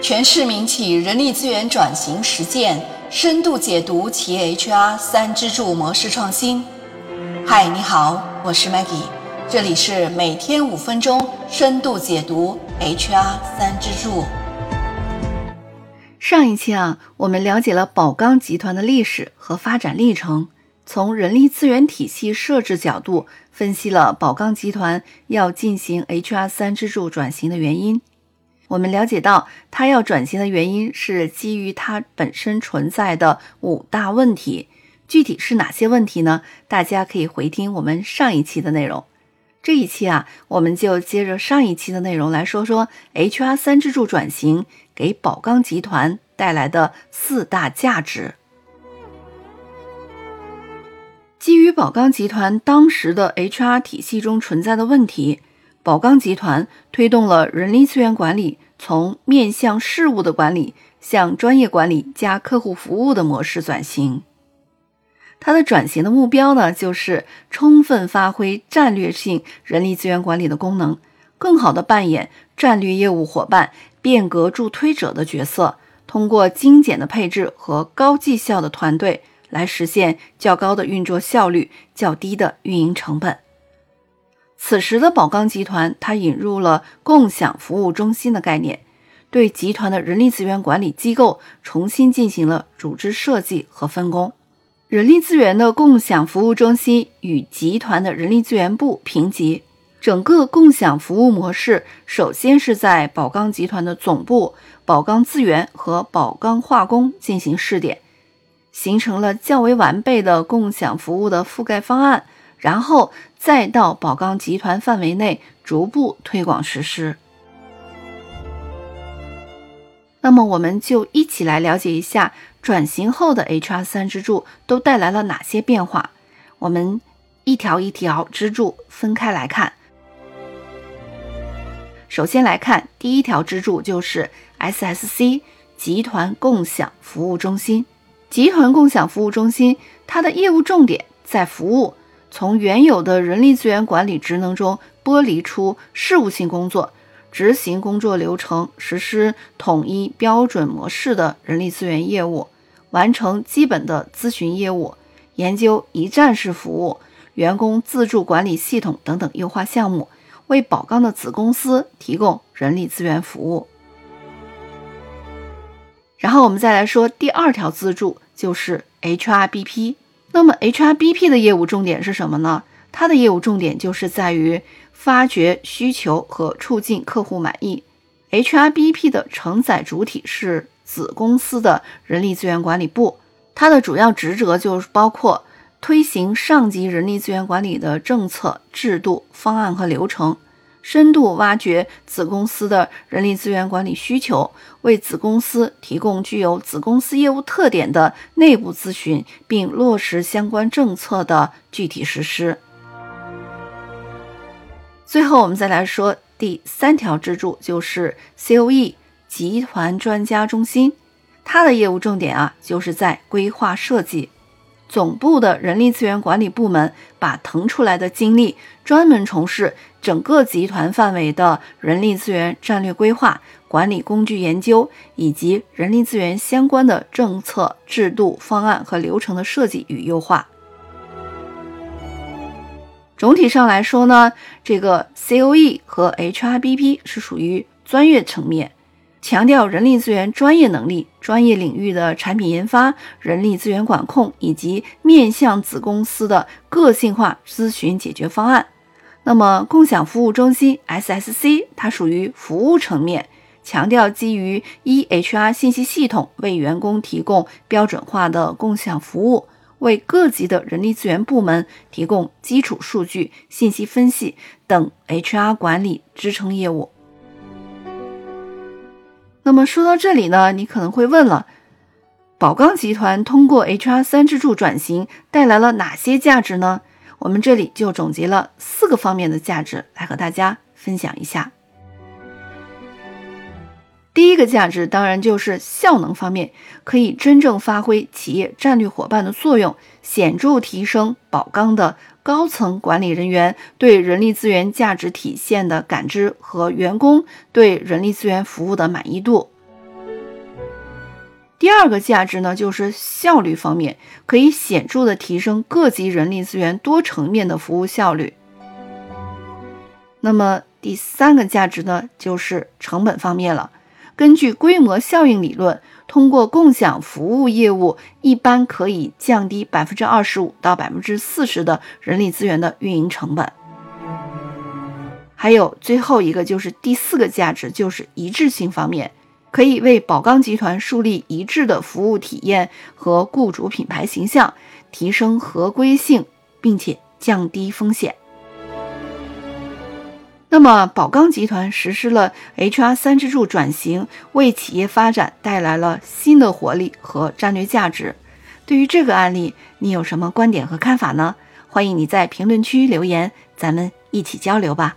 全市民企人力资源转型实践深度解读企业 HR 三支柱模式创新。嗨，你好，我是 Maggie，这里是每天五分钟深度解读 HR 三支柱。上一期啊，我们了解了宝钢集团的历史和发展历程，从人力资源体系设置角度分析了宝钢集团要进行 HR 三支柱转型的原因。我们了解到，它要转型的原因是基于它本身存在的五大问题。具体是哪些问题呢？大家可以回听我们上一期的内容。这一期啊，我们就接着上一期的内容来说说 HR 三支柱转型给宝钢集团带来的四大价值。基于宝钢集团当时的 HR 体系中存在的问题。宝钢集团推动了人力资源管理从面向事务的管理向专业管理加客户服务的模式转型。它的转型的目标呢，就是充分发挥战略性人力资源管理的功能，更好地扮演战略业务伙伴、变革助推者的角色，通过精简的配置和高绩效的团队来实现较高的运作效率、较低的运营成本。此时的宝钢集团，它引入了共享服务中心的概念，对集团的人力资源管理机构重新进行了组织设计和分工。人力资源的共享服务中心与集团的人力资源部平级，整个共享服务模式首先是在宝钢集团的总部宝钢资源和宝钢化工进行试点，形成了较为完备的共享服务的覆盖方案。然后再到宝钢集团范围内逐步推广实施。那么，我们就一起来了解一下转型后的 HR 三支柱都带来了哪些变化。我们一条一条支柱分开来看。首先来看第一条支柱，就是 SSC 集团共享服务中心。集团共享服务中心，它的业务重点在服务。从原有的人力资源管理职能中剥离出事务性工作，执行工作流程，实施统一标准模式的人力资源业务，完成基本的咨询业务，研究一站式服务、员工自助管理系统等等优化项目，为宝钢的子公司提供人力资源服务。然后我们再来说第二条自助，就是 HRBP。那么，HRBP 的业务重点是什么呢？它的业务重点就是在于发掘需求和促进客户满意。HRBP 的承载主体是子公司的人力资源管理部，它的主要职责就是包括推行上级人力资源管理的政策、制度、方案和流程。深度挖掘子公司的人力资源管理需求，为子公司提供具有子公司业务特点的内部咨询，并落实相关政策的具体实施。最后，我们再来说第三条支柱，就是 COE 集团专家中心，它的业务重点啊，就是在规划设计。总部的人力资源管理部门把腾出来的精力，专门从事整个集团范围的人力资源战略规划、管理工具研究，以及人力资源相关的政策、制度、方案和流程的设计与优化。总体上来说呢，这个 COE 和 HRBP 是属于专业层面。强调人力资源专业能力、专业领域的产品研发、人力资源管控以及面向子公司的个性化咨询解决方案。那么，共享服务中心 SSC 它属于服务层面，强调基于 EHR 信息系统为员工提供标准化的共享服务，为各级的人力资源部门提供基础数据、信息分析等 HR 管理支撑业务。那么说到这里呢，你可能会问了，宝钢集团通过 HR 三支柱转型带来了哪些价值呢？我们这里就总结了四个方面的价值来和大家分享一下。第一个价值当然就是效能方面，可以真正发挥企业战略伙伴的作用，显著提升宝钢的。高层管理人员对人力资源价值体现的感知和员工对人力资源服务的满意度。第二个价值呢，就是效率方面，可以显著的提升各级人力资源多层面的服务效率。那么第三个价值呢，就是成本方面了。根据规模效应理论，通过共享服务业务，一般可以降低百分之二十五到百分之四十的人力资源的运营成本。还有最后一个就是第四个价值，就是一致性方面，可以为宝钢集团树立一致的服务体验和雇主品牌形象，提升合规性，并且降低风险。那么，宝钢集团实施了 HR 三支柱转型，为企业发展带来了新的活力和战略价值。对于这个案例，你有什么观点和看法呢？欢迎你在评论区留言，咱们一起交流吧。